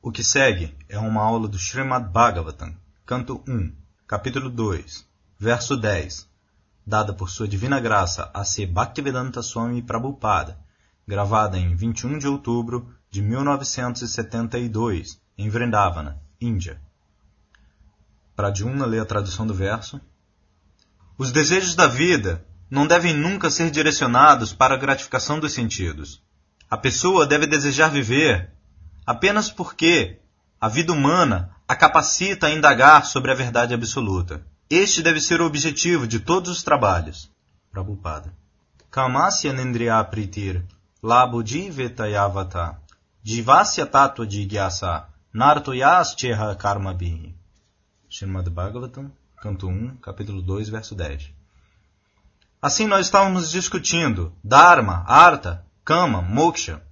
O que segue é uma aula do Srimad Bhagavatam, canto 1, capítulo 2, verso 10, dada por sua divina graça a C. Bhaktivedanta Swami Prabhupada, gravada em 21 de outubro de 1972, em Vrindavana, Índia. Pradyumna lê a tradução do verso. Os desejos da vida não devem nunca ser direcionados para a gratificação dos sentidos. A pessoa deve desejar viver apenas porque a vida humana a capacita a indagar sobre a verdade absoluta. Este deve ser o objetivo de todos os trabalhos. Prabhupada. Kamasya nendriya pritir labodhi vetayavata jivasya tattva jigyasa nartoyas cheha karma bihi. Srimad Bhagavatam, canto 1, capítulo 2, verso 10. Assim nós estávamos discutindo Dharma, Artha, Kama, Moksha.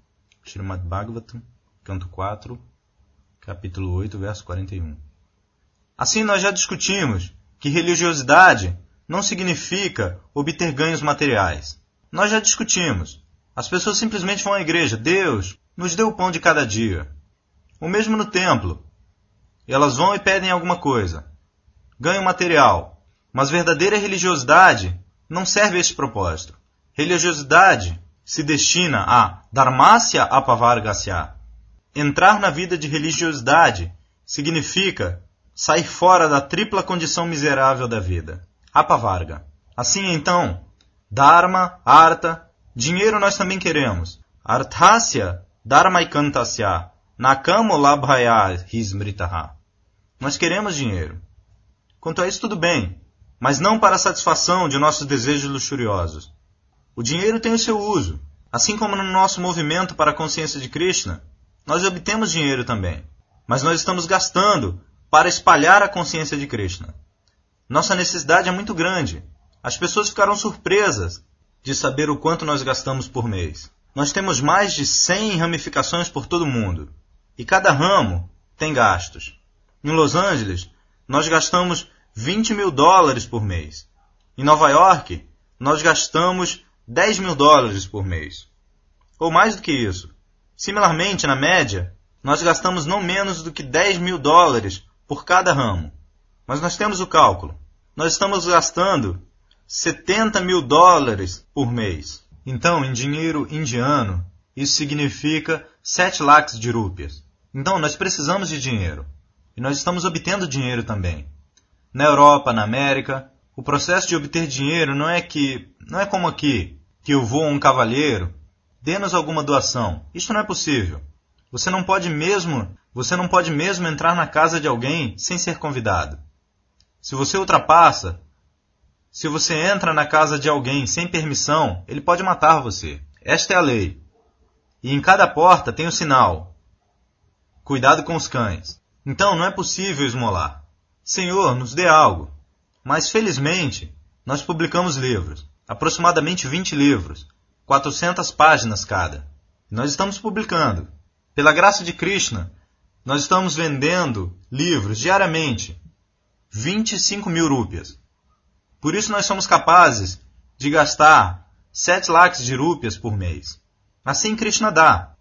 Srimad Bhagavatam, canto 4, capítulo 8, verso 41. Assim nós já discutimos que religiosidade não significa obter ganhos materiais. Nós já discutimos. As pessoas simplesmente vão à igreja. Deus nos deu o pão de cada dia. O mesmo no templo. Elas vão e pedem alguma coisa. Ganho material. Mas verdadeira religiosidade não serve a esse propósito. Religiosidade se destina a dharmasya apavargasya. Entrar na vida de religiosidade significa sair fora da tripla condição miserável da vida. Apavarga. Assim então, dharma, artha, dinheiro nós também queremos. Arthasya, dharmaikantasya, nakamo labhaya hismritaha. Nós queremos dinheiro. Quanto a isso, tudo bem, mas não para a satisfação de nossos desejos luxuriosos. O dinheiro tem o seu uso. Assim como no nosso movimento para a consciência de Krishna, nós obtemos dinheiro também. Mas nós estamos gastando para espalhar a consciência de Krishna. Nossa necessidade é muito grande. As pessoas ficaram surpresas de saber o quanto nós gastamos por mês. Nós temos mais de 100 ramificações por todo o mundo. E cada ramo tem gastos. Em Los Angeles, nós gastamos 20 mil dólares por mês. Em Nova York, nós gastamos 10 mil dólares por mês. Ou mais do que isso. Similarmente, na média, nós gastamos não menos do que 10 mil dólares por cada ramo. Mas nós temos o cálculo. Nós estamos gastando 70 mil dólares por mês. Então, em dinheiro indiano, isso significa 7 lakhs de rúpias. Então, nós precisamos de dinheiro. E nós estamos obtendo dinheiro também. Na Europa, na América, o processo de obter dinheiro não é que não é como aqui, que eu vou a um cavalheiro, dê-nos alguma doação. Isto não é possível. Você não pode mesmo, você não pode mesmo entrar na casa de alguém sem ser convidado. Se você ultrapassa, se você entra na casa de alguém sem permissão, ele pode matar você. Esta é a lei. E em cada porta tem o um sinal: Cuidado com os cães. Então não é possível esmolar. Senhor, nos dê algo. Mas felizmente, nós publicamos livros, aproximadamente 20 livros, 400 páginas cada. Nós estamos publicando. Pela graça de Krishna, nós estamos vendendo livros diariamente, 25 mil rúpias. Por isso nós somos capazes de gastar 7 lakhs de rúpias por mês. Assim Krishna dá.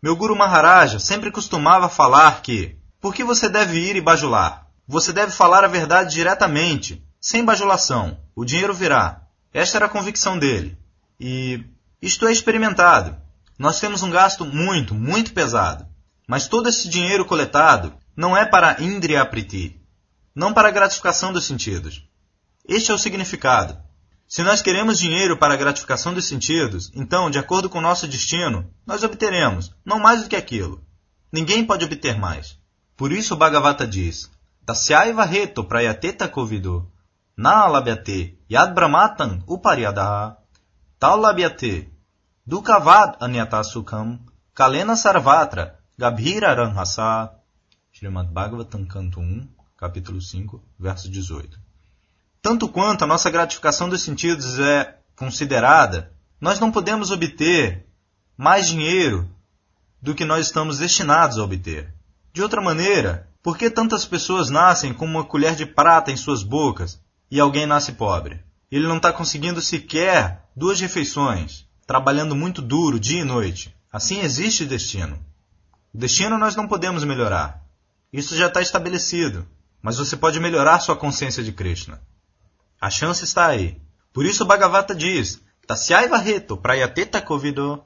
Meu Guru Maharaja sempre costumava falar que, por que você deve ir e bajular? Você deve falar a verdade diretamente, sem bajulação. O dinheiro virá. Esta era a convicção dele. E isto é experimentado. Nós temos um gasto muito, muito pesado. Mas todo esse dinheiro coletado não é para Indriya Priti, não para a gratificação dos sentidos. Este é o significado. Se nós queremos dinheiro para a gratificação dos sentidos, então, de acordo com nosso destino, nós obteremos, não mais do que aquilo. Ninguém pode obter mais. Por isso o Bhagavata diz: Tasyaiva heto prayateta kovido. Na labyate yad brahmatan uparyadaha. Tal labyate dukavad anyata sukham. Kalena sarvatra gabhira ranhasa. Srimad Bhagavatam, canto 1, capítulo 5, verso 18. Tanto quanto a nossa gratificação dos sentidos é considerada, nós não podemos obter mais dinheiro do que nós estamos destinados a obter. De outra maneira, por que tantas pessoas nascem com uma colher de prata em suas bocas e alguém nasce pobre? Ele não está conseguindo sequer duas refeições, trabalhando muito duro dia e noite. Assim existe destino. O destino nós não podemos melhorar. Isso já está estabelecido. Mas você pode melhorar sua consciência de Krishna. A chance está aí. Por isso o Bhagavata diz: Tasyai varreto prayateta kovido.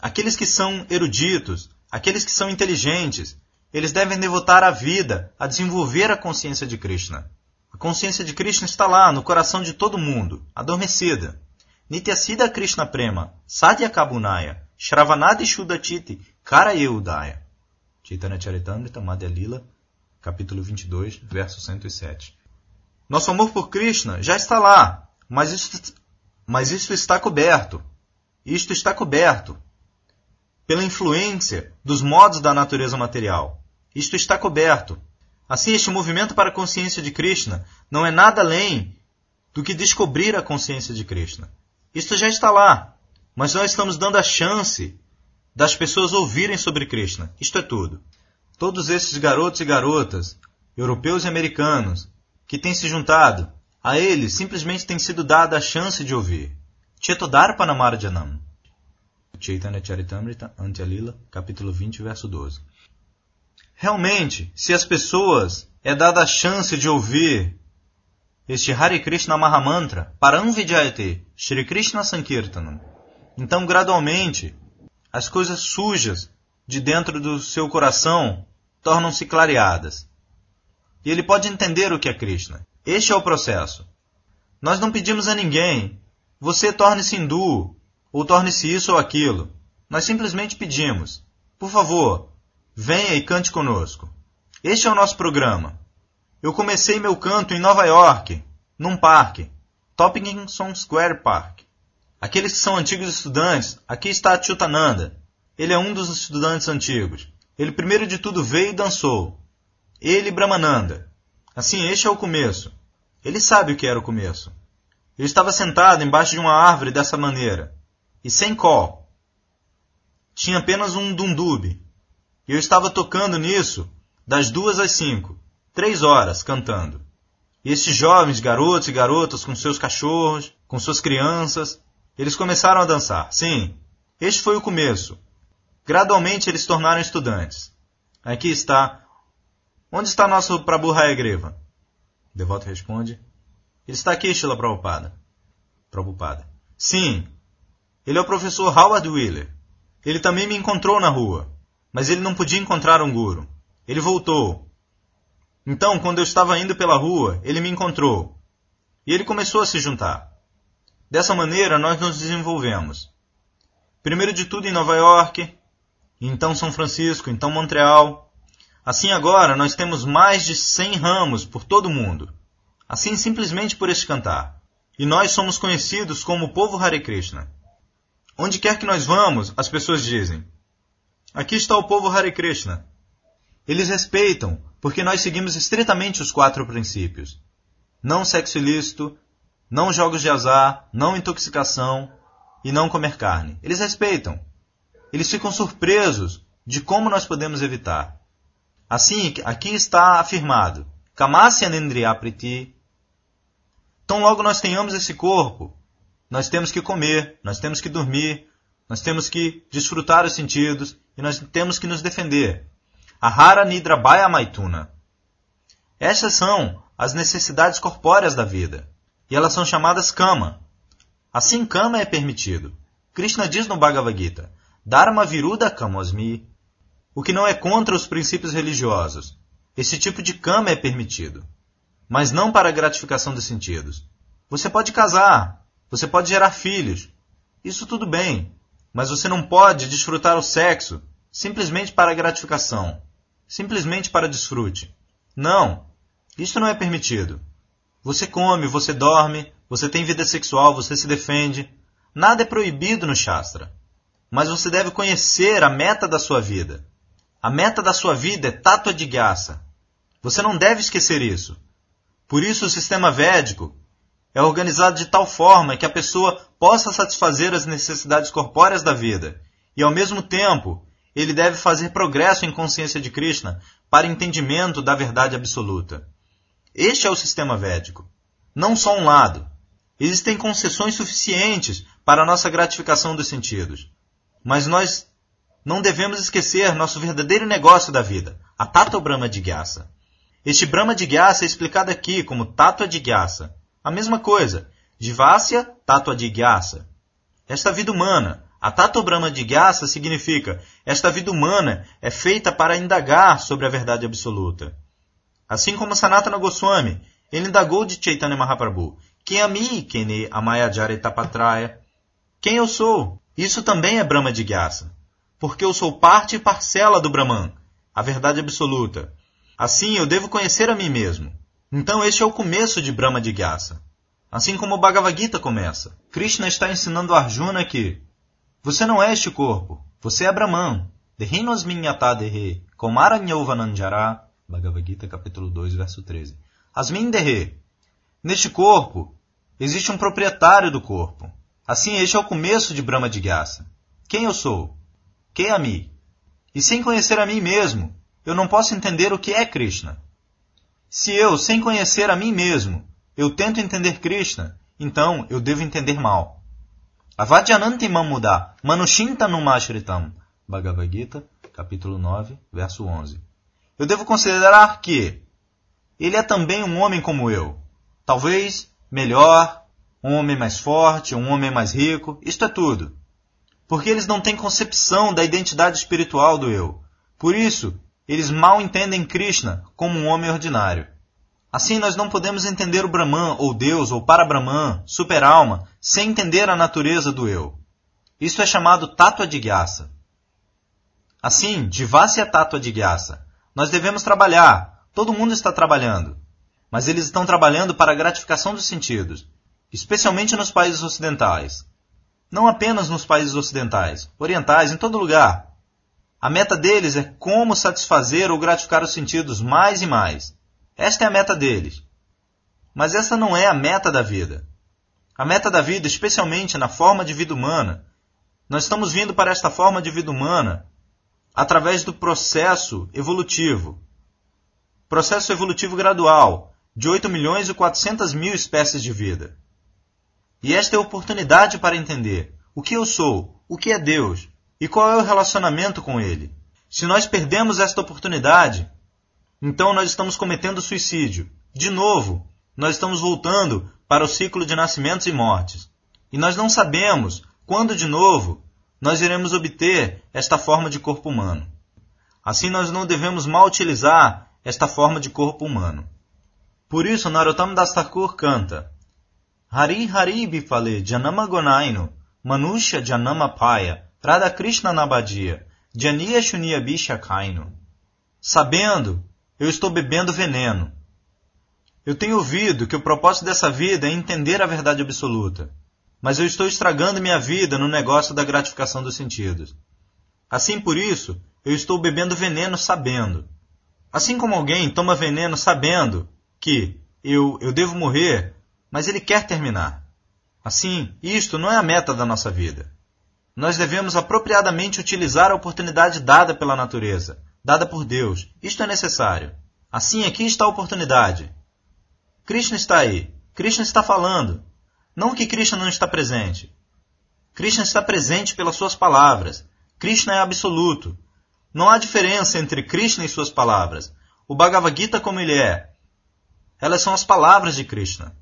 Aqueles que são eruditos, aqueles que são inteligentes, eles devem devotar a vida a desenvolver a consciência de Krishna. A consciência de Krishna está lá, no coração de todo mundo, adormecida. Nityasida Krishna Prema, Sadhya Kabunaya, Shravanadi Shudachiti, Kara Yeudaya. Chaitanya Charitamrita, Madhya Lila, capítulo 22, verso 107. Nosso amor por Krishna já está lá, mas isso, mas isso está coberto. Isto está coberto pela influência dos modos da natureza material. Isto está coberto. Assim, este movimento para a consciência de Krishna não é nada além do que descobrir a consciência de Krishna. Isto já está lá, mas nós estamos dando a chance das pessoas ouvirem sobre Krishna. Isto é tudo. Todos esses garotos e garotas, europeus e americanos, que têm se juntado, a eles simplesmente tem sido dada a chance de ouvir. Chetodarpanamarjanam. Chaitanya Charitamrita, Antyalila, capítulo 20, verso 12. Realmente, se as pessoas é dada a chance de ouvir este Hare Krishna Mahamantra, Paramvidyayate, Shri Krishna Sankirtanam, então gradualmente as coisas sujas de dentro do seu coração tornam-se clareadas. E ele pode entender o que é Krishna. Este é o processo. Nós não pedimos a ninguém, você torne-se hindu, ou torne-se isso ou aquilo. Nós simplesmente pedimos, por favor, Venha e cante conosco. Este é o nosso programa. Eu comecei meu canto em Nova York, num parque, Toppington Square Park. Aqueles que são antigos estudantes, aqui está Chutananda. Ele é um dos estudantes antigos. Ele primeiro de tudo veio e dançou. Ele e Brahmananda. Assim, este é o começo. Ele sabe o que era o começo. Eu estava sentado embaixo de uma árvore dessa maneira, e sem call. Tinha apenas um dundube, e eu estava tocando nisso das duas às cinco, três horas cantando. E esses jovens, garotos e garotas com seus cachorros, com suas crianças, eles começaram a dançar. Sim, este foi o começo. Gradualmente eles se tornaram estudantes. Aqui está. Onde está nosso Prabhu Hayagreva? Devoto responde. Ele está aqui, Shila Prabhupada. Prabhupada. Sim, ele é o professor Howard Wheeler. Ele também me encontrou na rua mas ele não podia encontrar um guru. Ele voltou. Então, quando eu estava indo pela rua, ele me encontrou. E ele começou a se juntar. Dessa maneira, nós nos desenvolvemos. Primeiro de tudo em Nova York, então São Francisco, então Montreal. Assim agora nós temos mais de 100 ramos por todo o mundo. Assim simplesmente por este cantar. E nós somos conhecidos como o povo Hare Krishna. Onde quer que nós vamos, as pessoas dizem: Aqui está o povo Hare Krishna. Eles respeitam, porque nós seguimos estritamente os quatro princípios: não sexo ilícito, não jogos de azar, não intoxicação e não comer carne. Eles respeitam. Eles ficam surpresos de como nós podemos evitar. Assim, aqui está afirmado: Kamasya Nindriyapriti. Tão logo nós tenhamos esse corpo, nós temos que comer, nós temos que dormir, nós temos que desfrutar os sentidos e nós temos que nos defender. Ahara Nidra Baya Maituna. Essas são as necessidades corpóreas da vida, e elas são chamadas kama. Assim, kama é permitido. Krishna diz no Bhagavad Gita, Dharma Viruda Kamosmi, o que não é contra os princípios religiosos. Esse tipo de kama é permitido, mas não para a gratificação dos sentidos. Você pode casar, você pode gerar filhos, isso tudo bem, mas você não pode desfrutar o sexo simplesmente para gratificação, simplesmente para desfrute. Não, isso não é permitido. Você come, você dorme, você tem vida sexual, você se defende. Nada é proibido no Shastra. Mas você deve conhecer a meta da sua vida. A meta da sua vida é Tatua de Gyasa. Você não deve esquecer isso. Por isso o sistema védico é organizado de tal forma que a pessoa possa satisfazer as necessidades corpóreas da vida e, ao mesmo tempo, ele deve fazer progresso em consciência de Krishna para entendimento da verdade absoluta. Este é o sistema védico. Não só um lado. Existem concessões suficientes para a nossa gratificação dos sentidos. Mas nós não devemos esquecer nosso verdadeiro negócio da vida, a Tato Brahma de Gyasa. Este Brahma de Gyasa é explicado aqui como Tato de Gyasa. A mesma coisa, Jivasya Tato de Gyasa. Esta vida humana, a Tato Brahma de Gyasa significa esta vida humana é feita para indagar sobre a verdade absoluta. Assim como Sanatana Goswami, ele indagou de Chaitanya Mahaprabhu, quem a mim, quem Amaya Jaretapatraya, quem eu sou? Isso também é Brahma de Gyasa porque eu sou parte e parcela do Brahman, a verdade absoluta. Assim, eu devo conhecer a mim mesmo. Então, este é o começo de Brahma de Gyasa. Assim como o Bhagavad Gita começa. Krishna está ensinando Arjuna que você não é este corpo, você é Brahman. Dehinosminyata dehe, komaranyovananjara. Bhagavad Gita, capítulo 2, verso 13. Asmin dehe. Neste corpo, existe um proprietário do corpo. Assim, este é o começo de Brahma de Gyasa. Quem eu sou? Quem a mim? E sem conhecer a mim mesmo, eu não posso entender o que é Krishna. Se eu, sem conhecer a mim mesmo, eu tento entender Krishna, então eu devo entender mal. Avadyananti mamuda manushinta numashritam. Bhagavad Gita, capítulo 9, verso 11. Eu devo considerar que ele é também um homem como eu. Talvez melhor, um homem mais forte, um homem mais rico, isto é tudo porque eles não têm concepção da identidade espiritual do eu. Por isso, eles mal entendem Krishna como um homem ordinário. Assim, nós não podemos entender o Brahman, ou Deus, ou Para-Brahman, super-alma, sem entender a natureza do eu. Isso é chamado Tatua de Gyasa. Assim, Jivasya Tatua de Gyasa. Nós devemos trabalhar, todo mundo está trabalhando. Mas eles estão trabalhando para a gratificação dos sentidos, especialmente nos países ocidentais. Não apenas nos países ocidentais, orientais, em todo lugar. A meta deles é como satisfazer ou gratificar os sentidos mais e mais. Esta é a meta deles. Mas essa não é a meta da vida. A meta da vida, especialmente na forma de vida humana, nós estamos vindo para esta forma de vida humana através do processo evolutivo. Processo evolutivo gradual, de 8 milhões e 400 mil espécies de vida. E esta é a oportunidade para entender o que eu sou, o que é Deus e qual é o relacionamento com Ele. Se nós perdemos esta oportunidade, então nós estamos cometendo suicídio. De novo, nós estamos voltando para o ciclo de nascimentos e mortes. E nós não sabemos quando de novo nós iremos obter esta forma de corpo humano. Assim nós não devemos mal utilizar esta forma de corpo humano. Por isso, Narottam Das Thakur canta Hari Hari Bifale Janama Gonaino, Manusha Janama Paya, Radha Krishna Nabadia, Janiya Shunya Bisha Kaino. Sabendo, eu estou bebendo veneno. Eu tenho ouvido que o propósito dessa vida é entender a verdade absoluta, mas eu estou estragando minha vida no negócio da gratificação dos sentidos. Assim por isso, eu estou bebendo veneno sabendo. Assim como alguém toma veneno sabendo que eu, eu devo morrer mas ele quer terminar. Assim, isto não é a meta da nossa vida. Nós devemos apropriadamente utilizar a oportunidade dada pela natureza, dada por Deus. Isto é necessário. Assim, aqui está a oportunidade. Krishna está aí. Krishna está falando. Não que Krishna não está presente. Krishna está presente pelas suas palavras. Krishna é absoluto. Não há diferença entre Krishna e suas palavras. O Bhagavad Gita como ele é. Elas são as palavras de Krishna.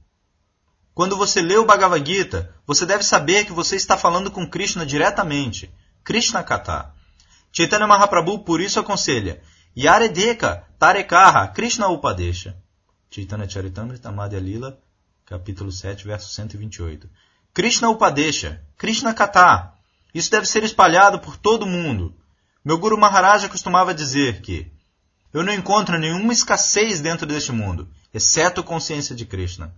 Quando você lê o Bhagavad Gita, você deve saber que você está falando com Krishna diretamente. Krishna Kata. Chaitanya Mahaprabhu por isso aconselha Yaredeka Tarekaha Krishna Upadesha. Chaitanya Charitamrita Madhya Lila, capítulo 7, verso 128. Krishna Upadesha, Krishna Kata. Isso deve ser espalhado por todo mundo. Meu Guru Maharaj costumava dizer que eu não encontro nenhuma escassez dentro deste mundo, exceto consciência de Krishna.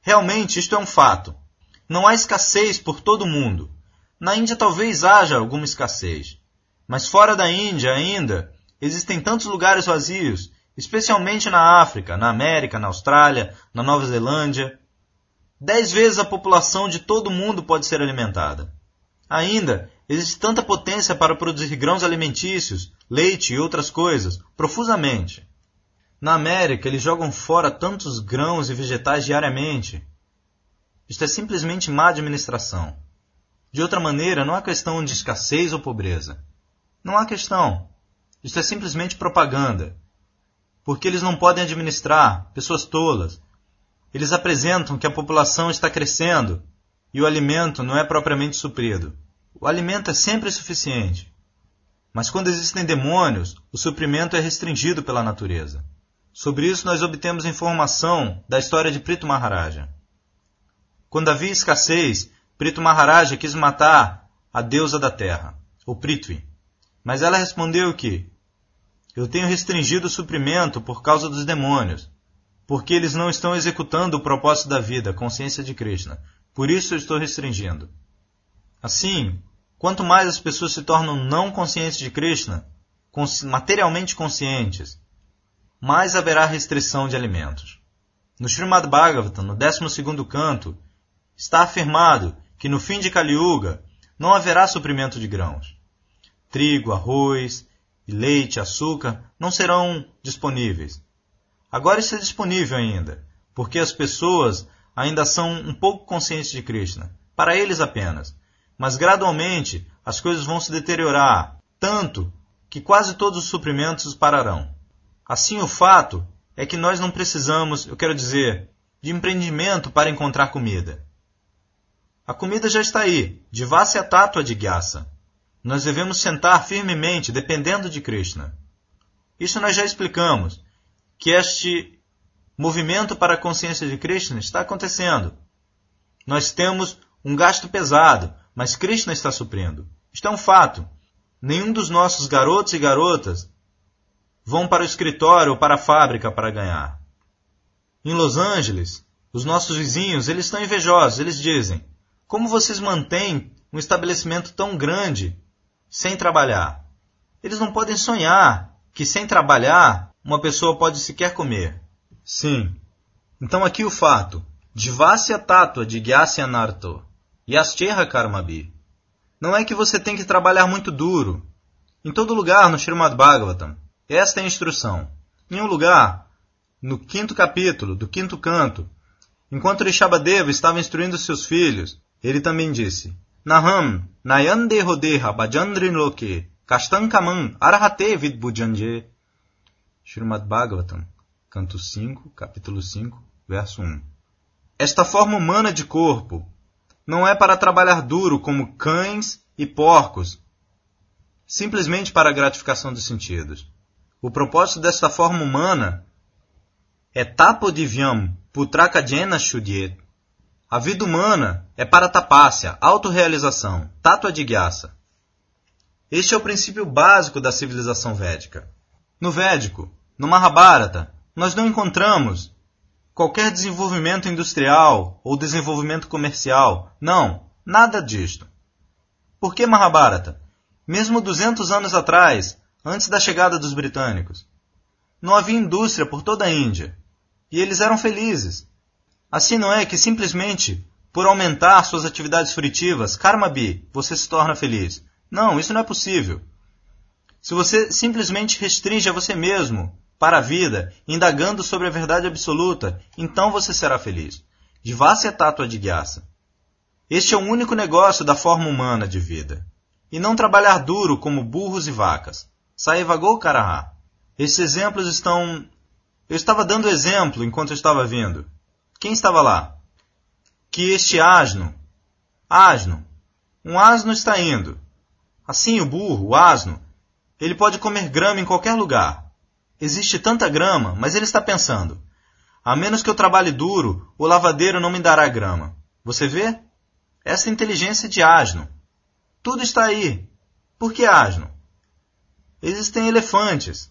Realmente, isto é um fato. Não há escassez por todo o mundo. Na Índia talvez haja alguma escassez. Mas fora da Índia ainda existem tantos lugares vazios, especialmente na África, na América, na Austrália, na Nova Zelândia. Dez vezes a população de todo o mundo pode ser alimentada. Ainda existe tanta potência para produzir grãos alimentícios, leite e outras coisas, profusamente. Na América, eles jogam fora tantos grãos e vegetais diariamente. Isto é simplesmente má administração. De outra maneira, não há questão de escassez ou pobreza. Não há questão. Isso é simplesmente propaganda. Porque eles não podem administrar, pessoas tolas. Eles apresentam que a população está crescendo e o alimento não é propriamente suprido. O alimento é sempre suficiente. Mas quando existem demônios, o suprimento é restringido pela natureza. Sobre isso nós obtemos informação da história de Prito Maharaja. Quando havia escassez, Prito Maharaja quis matar a deusa da terra, o Prithvi. Mas ela respondeu que eu tenho restringido o suprimento por causa dos demônios, porque eles não estão executando o propósito da vida, consciência de Krishna. Por isso eu estou restringindo. Assim, quanto mais as pessoas se tornam não conscientes de Krishna, materialmente conscientes, mais haverá restrição de alimentos. No Srimad Bhagavatam, no 12 canto, está afirmado que no fim de Kali Yuga não haverá suprimento de grãos. Trigo, arroz, leite, açúcar não serão disponíveis. Agora isso é disponível ainda, porque as pessoas ainda são um pouco conscientes de Krishna, para eles apenas. Mas gradualmente as coisas vão se deteriorar, tanto que quase todos os suprimentos pararão. Assim, o fato é que nós não precisamos, eu quero dizer, de empreendimento para encontrar comida. A comida já está aí, de Vasya Tattva de Gyasa. Nós devemos sentar firmemente, dependendo de Krishna. Isso nós já explicamos, que este movimento para a consciência de Krishna está acontecendo. Nós temos um gasto pesado, mas Krishna está suprindo. Isto é um fato. Nenhum dos nossos garotos e garotas vão para o escritório ou para a fábrica para ganhar. Em Los Angeles, os nossos vizinhos, eles estão invejosos, eles dizem: "Como vocês mantêm um estabelecimento tão grande sem trabalhar. Eles não podem sonhar que sem trabalhar uma pessoa pode sequer comer. Sim. Então aqui o fato. Dvasya tatua de Gyasya narto. Yascheha karmabi. Não é que você tem que trabalhar muito duro. Em todo lugar no Srimad Bhagavatam, esta é a instrução. Em um lugar, no quinto capítulo, do quinto canto, enquanto Rishabhadeva estava instruindo seus filhos, ele também disse: Naham nayande hodeha bhajandrin loke kastankamam arhate vidbujanje. Srimad Bhagavatam, canto 5, capítulo 5, verso 1. Esta forma humana de corpo não é para trabalhar duro como cães e porcos, simplesmente para a gratificação dos sentidos. O propósito desta forma humana é tapodivyam putrakajena shudyet, a vida humana é para tapácia, autorrealização, tátua de guiaça. Este é o princípio básico da civilização védica. No Védico, no Mahabharata, nós não encontramos qualquer desenvolvimento industrial ou desenvolvimento comercial. Não, nada disto. Por que Mahabharata? Mesmo 200 anos atrás, antes da chegada dos britânicos, não havia indústria por toda a Índia. E eles eram felizes. Assim não é que simplesmente por aumentar suas atividades frutivas, karma bi, você se torna feliz. Não, isso não é possível. Se você simplesmente restringe a você mesmo para a vida, indagando sobre a verdade absoluta, então você será feliz. Divasya tatua de gyasa. Este é o único negócio da forma humana de vida. E não trabalhar duro como burros e vacas. Saivagou karaha. Esses exemplos estão. Eu estava dando exemplo enquanto eu estava vindo. Quem estava lá? Que este asno, asno, um asno está indo. Assim o burro, o asno, ele pode comer grama em qualquer lugar. Existe tanta grama, mas ele está pensando: a menos que eu trabalhe duro, o lavadeiro não me dará grama. Você vê? Essa inteligência de asno. Tudo está aí. Por que asno? Existem elefantes.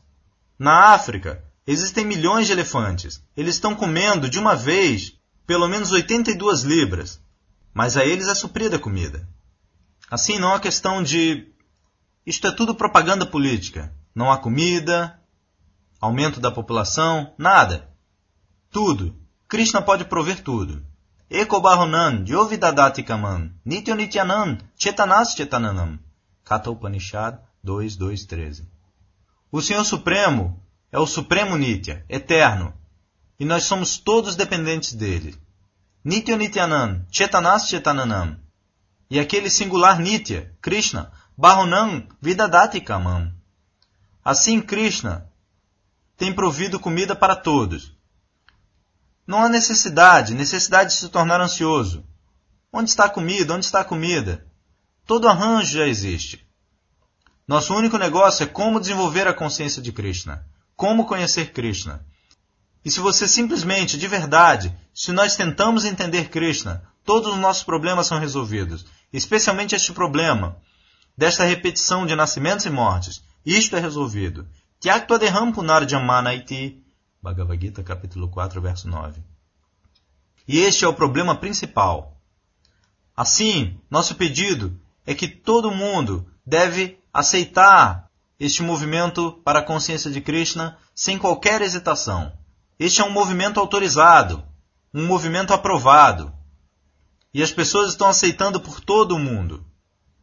Na África, Existem milhões de elefantes. Eles estão comendo de uma vez pelo menos 82 libras. Mas a eles é suprida a comida. Assim, não há questão de. Isto é tudo propaganda política. Não há comida, aumento da população, nada. Tudo. Krishna pode prover tudo. Eko Bahunan, Yovidadati Kaman, Nityo Nityanan, Chetanas Chetananam. Kata Upanishad 2.2.13. O Senhor Supremo é o Supremo Nitya, eterno, e nós somos todos dependentes dele. Nitya Nityanan, Chetanas Chetananam. E aquele singular Nitya, Krishna, Bahunam Vidadati Kamam. Assim, Krishna tem provido comida para todos. Não há necessidade, necessidade de se tornar ansioso. Onde está a comida? Onde está a comida? Todo arranjo já existe. Nosso único negócio é como desenvolver a consciência de Krishna, como conhecer Krishna. E se você simplesmente, de verdade, se nós tentamos entender Krishna, todos os nossos problemas são resolvidos, especialmente este problema desta repetição de nascimentos e mortes. Isto é resolvido. Tyaktva deham punarjamanaiti. Bhagavad Gita, capítulo 4, verso 9. E este é o problema principal. Assim, nosso pedido é que todo mundo deve aceitar este movimento para a consciência de Krishna sem qualquer hesitação. Este é um movimento autorizado, um movimento aprovado. E as pessoas estão aceitando por todo o mundo.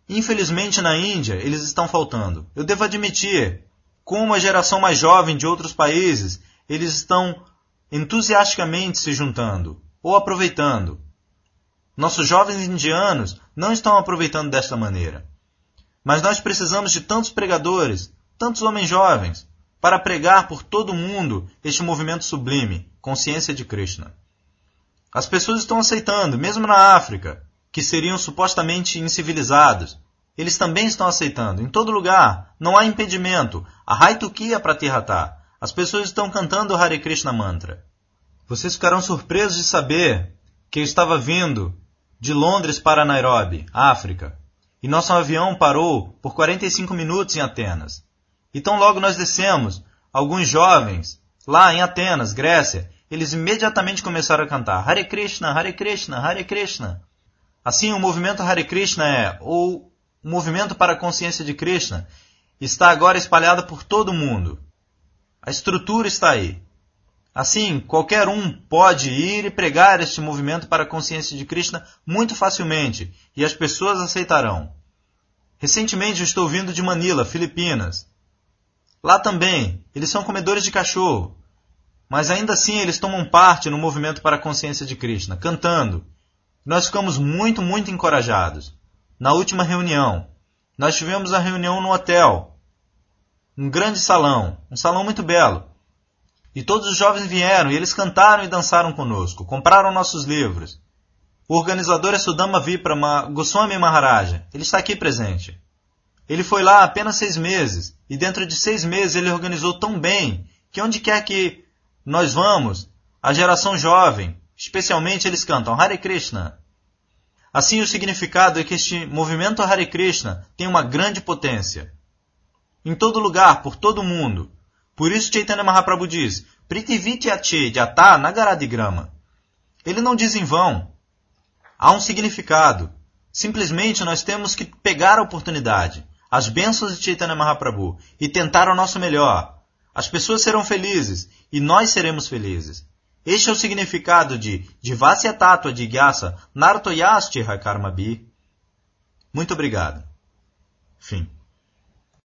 Infelizmente, na Índia, eles estão faltando. Eu devo admitir, como a geração mais jovem de outros países, eles estão entusiasticamente se juntando ou aproveitando. Nossos jovens indianos não estão aproveitando desta maneira. Mas nós precisamos de tantos pregadores, tantos homens jovens, para pregar por todo o mundo este movimento sublime, consciência de Krishna. As pessoas estão aceitando, mesmo na África, que seriam supostamente incivilizados. Eles também estão aceitando. Em todo lugar, não há impedimento. A Haitukia Pratirhatha. As pessoas estão cantando o Hare Krishna Mantra. Vocês ficarão surpresos de saber que eu estava vindo de Londres para Nairobi, África, e nosso avião parou por 45 minutos em Atenas. Então logo nós descemos, alguns jovens, lá em Atenas, Grécia, eles imediatamente começaram a cantar Hare Krishna, Hare Krishna, Hare Krishna. Assim, o movimento Hare Krishna é, ou o movimento para a consciência de Krishna, está agora espalhado por todo o mundo. A estrutura está aí. Assim, qualquer um pode ir e pregar este movimento para a consciência de Krishna muito facilmente, e as pessoas aceitarão. Recentemente estou vindo de Manila, Filipinas. Lá também, eles são comedores de cachorro, mas ainda assim eles tomam parte no movimento para a consciência de Krishna, cantando. Nós ficamos muito, muito encorajados. Na última reunião, nós tivemos a reunião no hotel, um grande salão, um salão muito belo. E todos os jovens vieram e eles cantaram e dançaram conosco, compraram nossos livros. O organizador é Sudama Vipra Goswami Maharaja. Ele está aqui presente. Ele foi lá apenas seis meses, e dentro de seis meses ele organizou tão bem que onde quer que nós vamos, a geração jovem, especialmente eles cantam Hare Krishna. Assim, o significado é que este movimento Hare Krishna tem uma grande potência. Em todo lugar, por todo mundo, por isso Chaitanya Mahaprabhu diz, Prithivityache Jata Nagaradigrama. Ele não diz em vão. Há um significado. Simplesmente nós temos que pegar a oportunidade, as bênçãos de Chaitanya Mahaprabhu, e tentar o nosso melhor. As pessoas serão felizes e nós seremos felizes. Este é o significado de Divasya Tattva de Gyasa Nartoyasti Karmabi. Muito obrigado. Fim.